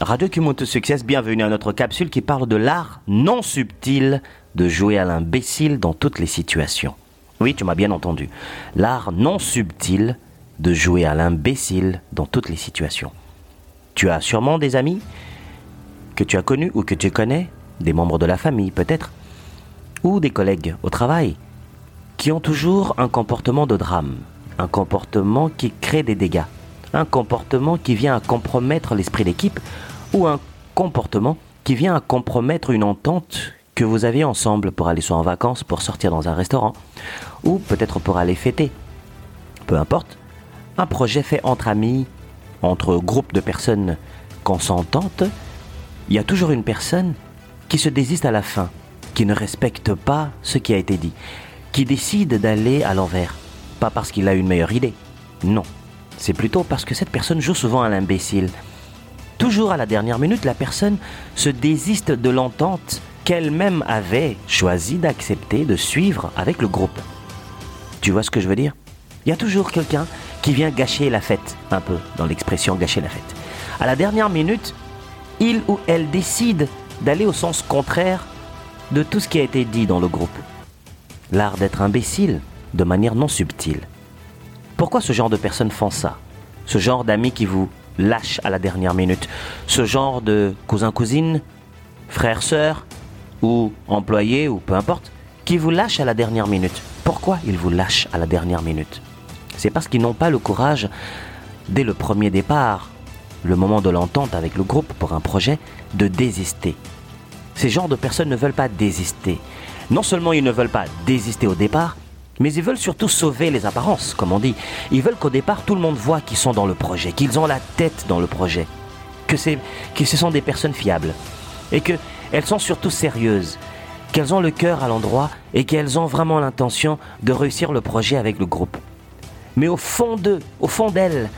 Radio Kumoto Success, bienvenue à notre capsule qui parle de l'art non subtil de jouer à l'imbécile dans toutes les situations. Oui, tu m'as bien entendu. L'art non subtil de jouer à l'imbécile dans toutes les situations. Tu as sûrement des amis que tu as connus ou que tu connais, des membres de la famille peut-être, ou des collègues au travail, qui ont toujours un comportement de drame, un comportement qui crée des dégâts, un comportement qui vient à compromettre l'esprit d'équipe ou un comportement qui vient à compromettre une entente que vous aviez ensemble pour aller soit en vacances, pour sortir dans un restaurant, ou peut-être pour aller fêter. Peu importe, un projet fait entre amis, entre groupes de personnes consentantes, il y a toujours une personne qui se désiste à la fin, qui ne respecte pas ce qui a été dit, qui décide d'aller à l'envers. Pas parce qu'il a une meilleure idée. Non. C'est plutôt parce que cette personne joue souvent à l'imbécile. Toujours à la dernière minute, la personne se désiste de l'entente qu'elle-même avait choisi d'accepter de suivre avec le groupe. Tu vois ce que je veux dire? Il y a toujours quelqu'un qui vient gâcher la fête, un peu dans l'expression gâcher la fête. À la dernière minute, il ou elle décide d'aller au sens contraire de tout ce qui a été dit dans le groupe. L'art d'être imbécile de manière non subtile. Pourquoi ce genre de personnes font ça? Ce genre d'amis qui vous lâchent à la dernière minute? Ce genre de cousins-cousines, frères-sœurs ou employés ou peu importe qui vous lâchent à la dernière minute? Pourquoi ils vous lâchent à la dernière minute? C'est parce qu'ils n'ont pas le courage dès le premier départ le moment de l'entente avec le groupe pour un projet, de désister. Ces genres de personnes ne veulent pas désister. Non seulement ils ne veulent pas désister au départ, mais ils veulent surtout sauver les apparences, comme on dit. Ils veulent qu'au départ, tout le monde voit qu'ils sont dans le projet, qu'ils ont la tête dans le projet, que, ce sont des personnes fiables, et qu'elles sont surtout sérieuses, qu'elles ont le cœur à l'endroit et qu'elles ont vraiment l'intention de réussir le projet avec le groupe. Mais au fond d'eux, au fond d'elles,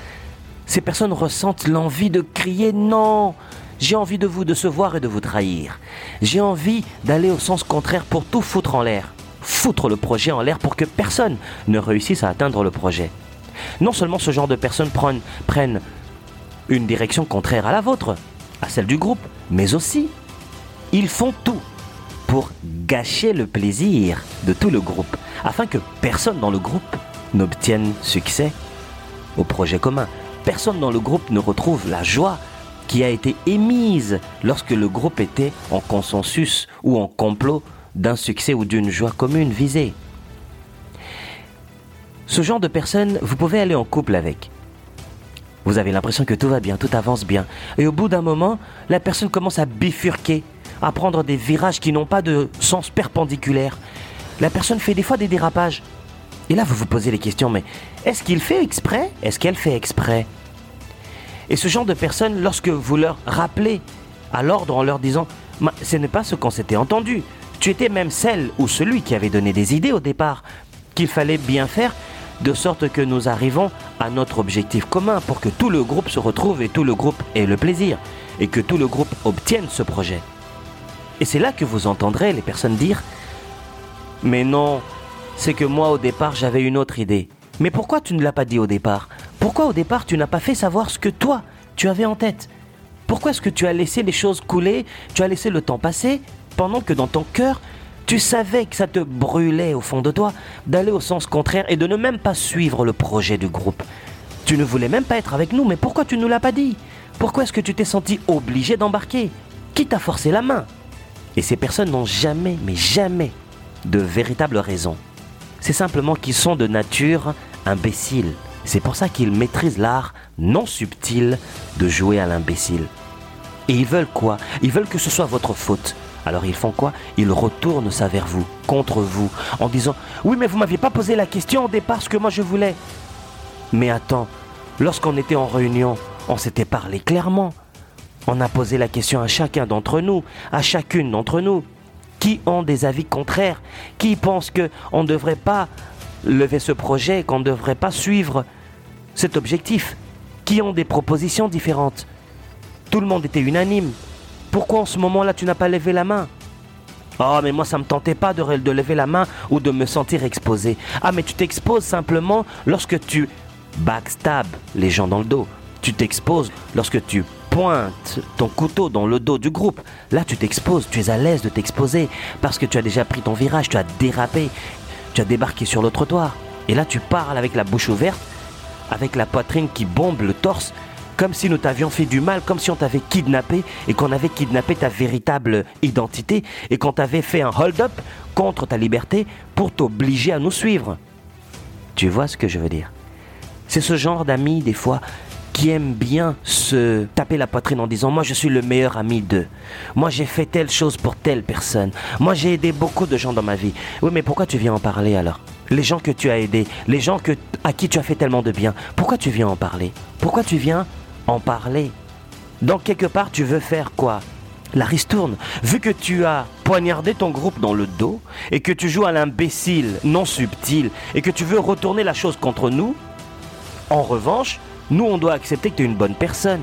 ces personnes ressentent l'envie de crier non. J'ai envie de vous décevoir et de vous trahir. J'ai envie d'aller au sens contraire pour tout foutre en l'air. Foutre le projet en l'air pour que personne ne réussisse à atteindre le projet. Non seulement ce genre de personnes prennent, une direction contraire à la vôtre, à celle du groupe, mais aussi ils font tout pour gâcher le plaisir de tout le groupe, afin que personne dans le groupe n'obtienne succès au projet commun personne dans le groupe ne retrouve la joie qui a été émise lorsque le groupe était en consensus ou en complot d'un succès ou d'une joie commune visée. Ce genre de personne, vous pouvez aller en couple avec. Vous avez l'impression que tout va bien, tout avance bien. Et au bout d'un moment, la personne commence à bifurquer, à prendre des virages qui n'ont pas de sens perpendiculaire. La personne fait des fois des dérapages. Et là, vous vous posez les questions, mais est-ce qu'il fait exprès? Est-ce qu'elle fait exprès? Et ce genre de personnes, lorsque vous leur rappelez à l'ordre en leur disant, ce n'est pas ce qu'on s'était entendu, tu étais même celle ou celui qui avait donné des idées au départ, qu'il fallait bien faire, de sorte que nous arrivons à notre objectif commun pour que tout le groupe se retrouve et tout le groupe ait le plaisir, et que tout le groupe obtienne ce projet. Et c'est là que vous entendrez les personnes dire, mais non, c'est que moi au départ j'avais une autre idée. Mais pourquoi tu ne l'as pas dit au départ? Pourquoi au départ tu n'as pas fait savoir ce que toi tu avais en tête? Pourquoi est-ce que tu as laissé les choses couler, tu as laissé le temps passer, pendant que dans ton cœur tu savais que ça te brûlait au fond de toi d'aller au sens contraire et de ne même pas suivre le projet du groupe Tu ne voulais même pas être avec nous, mais pourquoi tu ne nous l'as pas dit? Pourquoi est-ce que tu t'es senti obligé d'embarquer? Qui t'a forcé la main? Et ces personnes n'ont jamais, mais jamais, de véritable raison c'est simplement qu'ils sont de nature imbéciles. C'est pour ça qu'ils maîtrisent l'art non subtil de jouer à l'imbécile. Et ils veulent quoi? Ils veulent que ce soit votre faute. Alors ils font quoi? Ils retournent ça vers vous, contre vous, en disant Oui, mais vous m'aviez pas posé la question au départ ce que moi je voulais. Mais attends, lorsqu'on était en réunion, on s'était parlé clairement. On a posé la question à chacun d'entre nous, à chacune d'entre nous qui ont des avis contraires, qui pensent qu'on ne devrait pas lever ce projet, qu'on ne devrait pas suivre cet objectif, qui ont des propositions différentes? Tout le monde était unanime. Pourquoi en ce moment-là tu n'as pas levé la main? Oh, mais moi ça me tentait pas de, de lever la main ou de me sentir exposé. Ah, mais tu t'exposes simplement lorsque tu backstab les gens dans le dos. Tu t'exposes lorsque tu pointe ton couteau dans le dos du groupe, là tu t'exposes, tu es à l'aise de t'exposer parce que tu as déjà pris ton virage, tu as dérapé, tu as débarqué sur le trottoir. Et là tu parles avec la bouche ouverte, avec la poitrine qui bombe le torse, comme si nous t'avions fait du mal, comme si on t'avait kidnappé et qu'on avait kidnappé ta véritable identité et qu'on t'avait fait un hold-up contre ta liberté pour t'obliger à nous suivre. Tu vois ce que je veux dire? C'est ce genre d'amis, des fois, qui aiment bien se taper la poitrine en disant Moi, je suis le meilleur ami d'eux. Moi, j'ai fait telle chose pour telle personne. Moi, j'ai aidé beaucoup de gens dans ma vie. Oui, mais pourquoi tu viens en parler alors? Les gens que tu as aidés, les gens à qui tu as fait tellement de bien, pourquoi tu viens en parler? Pourquoi tu viens en parler Donc, quelque part, tu veux faire quoi? La ristourne. Vu que tu as poignardé ton groupe dans le dos et que tu joues à l'imbécile non subtil et que tu veux retourner la chose contre nous, en revanche, nous on doit accepter que tu es une bonne personne.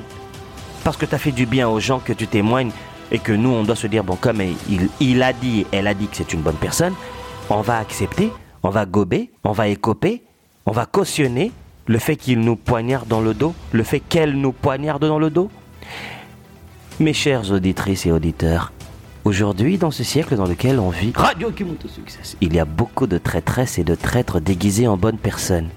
Parce que tu as fait du bien aux gens que tu témoignes et que nous on doit se dire, bon, comme il, il a dit, elle a dit que c'est une bonne personne, on va accepter, on va gober, on va écoper, on va cautionner le fait qu'il nous poignarde dans le dos, le fait qu'elle nous poignarde dans le dos. Mes chères auditrices et auditeurs, aujourd'hui, dans ce siècle dans lequel on vit, Radio il y a beaucoup de traîtresses et de traîtres déguisés en bonnes personnes,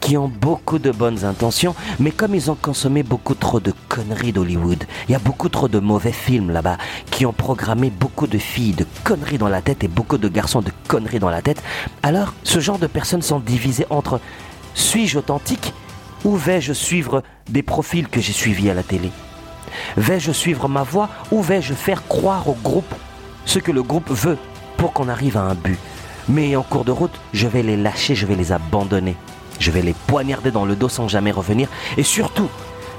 qui ont beaucoup de bonnes intentions, mais comme ils ont consommé beaucoup trop de conneries d'Hollywood, il y a beaucoup trop de mauvais films là-bas, qui ont programmé beaucoup de filles de conneries dans la tête et beaucoup de garçons de conneries dans la tête, alors ce genre de personnes sont divisées entre suis-je authentique ou vais-je suivre des profils que j'ai suivis à la télé? Vais-je suivre ma voie ou vais-je faire croire au groupe ce que le groupe veut pour qu'on arrive à un but? Mais en cours de route, je vais les lâcher, je vais les abandonner. Je vais les poignarder dans le dos sans jamais revenir. Et surtout,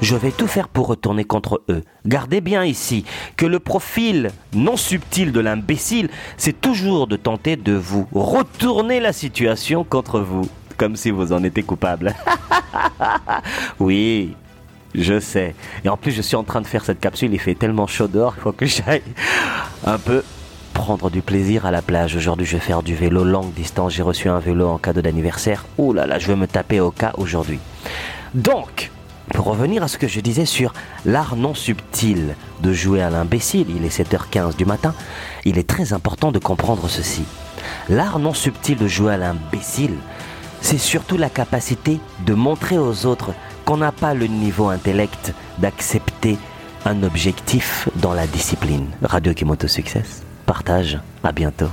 je vais tout faire pour retourner contre eux. Gardez bien ici que le profil non subtil de l'imbécile, c'est toujours de tenter de vous retourner la situation contre vous, comme si vous en étiez coupable. oui, je sais. Et en plus, je suis en train de faire cette capsule. Il fait tellement chaud dehors. Il faut que j'aille un peu prendre du plaisir à la plage. Aujourd'hui, je vais faire du vélo longue distance. J'ai reçu un vélo en cadeau d'anniversaire. Ouh là là, je vais me taper au cas aujourd'hui. Donc, pour revenir à ce que je disais sur l'art non subtil de jouer à l'imbécile, il est 7h15 du matin, il est très important de comprendre ceci. L'art non subtil de jouer à l'imbécile, c'est surtout la capacité de montrer aux autres qu'on n'a pas le niveau intellect d'accepter un objectif dans la discipline. Radio Kimoto Success, partage, à bientôt.